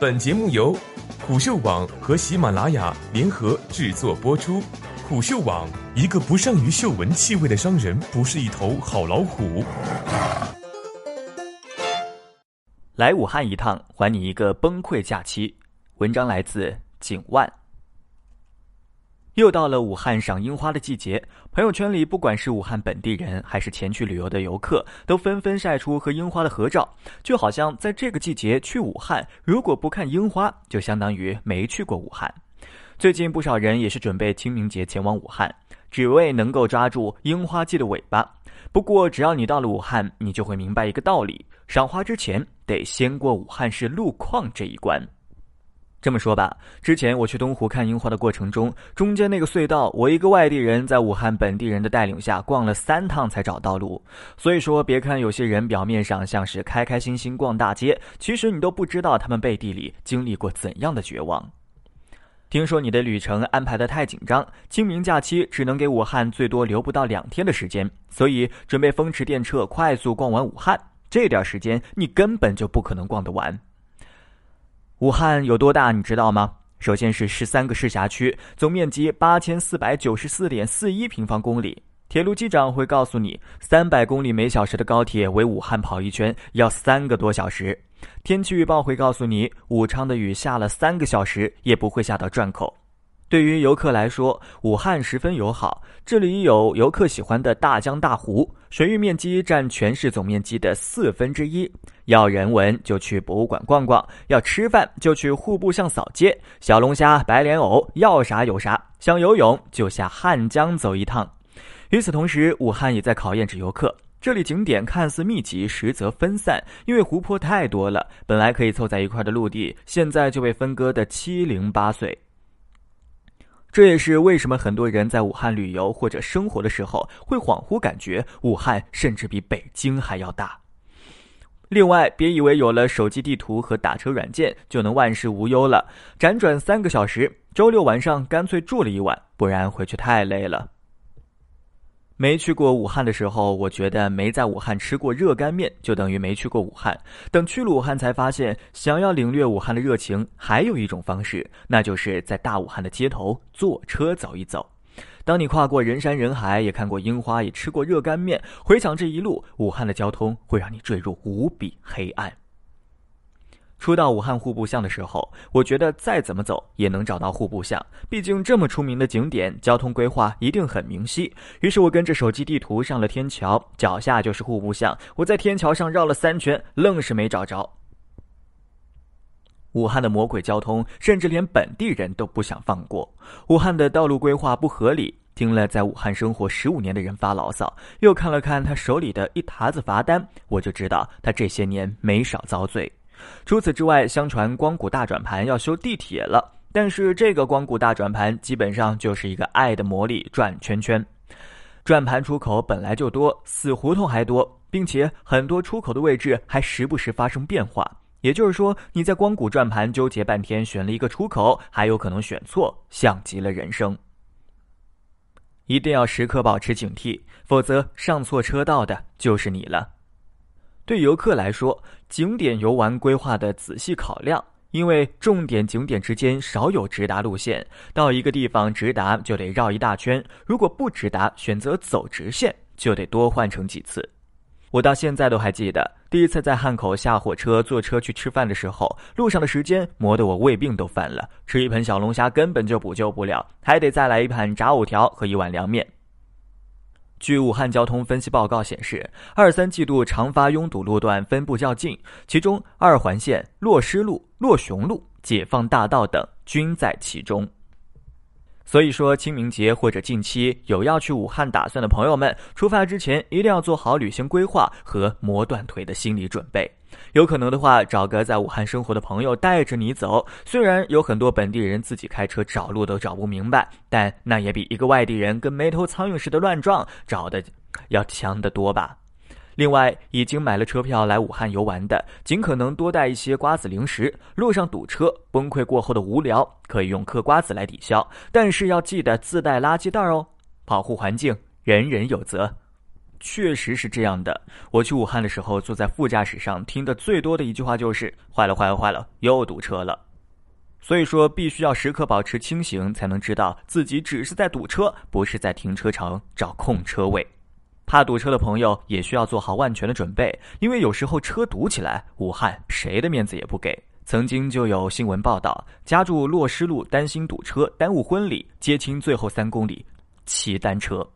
本节目由虎嗅网和喜马拉雅联合制作播出。虎嗅网：一个不善于嗅闻气味的商人，不是一头好老虎。来武汉一趟，还你一个崩溃假期。文章来自景万。又到了武汉赏樱花的季节，朋友圈里不管是武汉本地人还是前去旅游的游客，都纷纷晒出和樱花的合照，就好像在这个季节去武汉，如果不看樱花，就相当于没去过武汉。最近不少人也是准备清明节前往武汉，只为能够抓住樱花季的尾巴。不过，只要你到了武汉，你就会明白一个道理：赏花之前得先过武汉市路况这一关。这么说吧，之前我去东湖看樱花的过程中，中间那个隧道，我一个外地人在武汉本地人的带领下逛了三趟才找到路。所以说，别看有些人表面上像是开开心心逛大街，其实你都不知道他们背地里经历过怎样的绝望。听说你的旅程安排的太紧张，清明假期只能给武汉最多留不到两天的时间，所以准备风驰电掣快速逛完武汉。这点时间你根本就不可能逛得完。武汉有多大，你知道吗？首先是十三个市辖区，总面积八千四百九十四点四一平方公里。铁路机长会告诉你，三百公里每小时的高铁为武汉跑一圈要三个多小时。天气预报会告诉你，武昌的雨下了三个小时也不会下到转口。对于游客来说，武汉十分友好。这里有游客喜欢的大江大湖，水域面积占全市总面积的四分之一。要人文就去博物馆逛逛，要吃饭就去户部巷扫街，小龙虾、白莲藕要啥有啥。想游泳就下汉江走一趟。与此同时，武汉也在考验着游客。这里景点看似密集，实则分散，因为湖泊太多了。本来可以凑在一块的陆地，现在就被分割得七零八碎。这也是为什么很多人在武汉旅游或者生活的时候，会恍惚感觉武汉甚至比北京还要大。另外，别以为有了手机地图和打车软件就能万事无忧了，辗转三个小时，周六晚上干脆住了一晚，不然回去太累了。没去过武汉的时候，我觉得没在武汉吃过热干面就等于没去过武汉。等去了武汉，才发现想要领略武汉的热情，还有一种方式，那就是在大武汉的街头坐车走一走。当你跨过人山人海，也看过樱花，也吃过热干面，回想这一路，武汉的交通会让你坠入无比黑暗。初到武汉户部巷的时候，我觉得再怎么走也能找到户部巷，毕竟这么出名的景点，交通规划一定很明晰。于是我跟着手机地图上了天桥，脚下就是户部巷。我在天桥上绕了三圈，愣是没找着。武汉的魔鬼交通，甚至连本地人都不想放过。武汉的道路规划不合理。听了在武汉生活十五年的人发牢骚，又看了看他手里的一沓子罚单，我就知道他这些年没少遭罪。除此之外，相传光谷大转盘要修地铁了，但是这个光谷大转盘基本上就是一个爱的魔力转圈圈。转盘出口本来就多，死胡同还多，并且很多出口的位置还时不时发生变化。也就是说，你在光谷转盘纠结半天，选了一个出口，还有可能选错，像极了人生。一定要时刻保持警惕，否则上错车道的就是你了。对游客来说，景点游玩规划的仔细考量，因为重点景点之间少有直达路线，到一个地方直达就得绕一大圈。如果不直达，选择走直线，就得多换乘几次。我到现在都还记得，第一次在汉口下火车坐车去吃饭的时候，路上的时间磨得我胃病都犯了，吃一盆小龙虾根本就补救不了，还得再来一盘炸藕条和一碗凉面。据武汉交通分析报告显示，二三季度长发拥堵路段分布较近，其中二环线洛师路、洛雄路、解放大道等均在其中。所以说，清明节或者近期有要去武汉打算的朋友们，出发之前一定要做好旅行规划和磨断腿的心理准备。有可能的话，找个在武汉生活的朋友带着你走。虽然有很多本地人自己开车找路都找不明白，但那也比一个外地人跟没头苍蝇似的乱撞找的要强得多吧。另外，已经买了车票来武汉游玩的，尽可能多带一些瓜子零食。路上堵车、崩溃过后的无聊，可以用嗑瓜子来抵消，但是要记得自带垃圾袋哦，保护环境，人人有责。确实是这样的。我去武汉的时候，坐在副驾驶上，听的最多的一句话就是“坏了，坏了，坏了，又堵车了”。所以说，必须要时刻保持清醒，才能知道自己只是在堵车，不是在停车场找空车位。怕堵车的朋友也需要做好万全的准备，因为有时候车堵起来，武汉谁的面子也不给。曾经就有新闻报道，家住洛师路，担心堵车耽误婚礼，接亲最后三公里骑单车。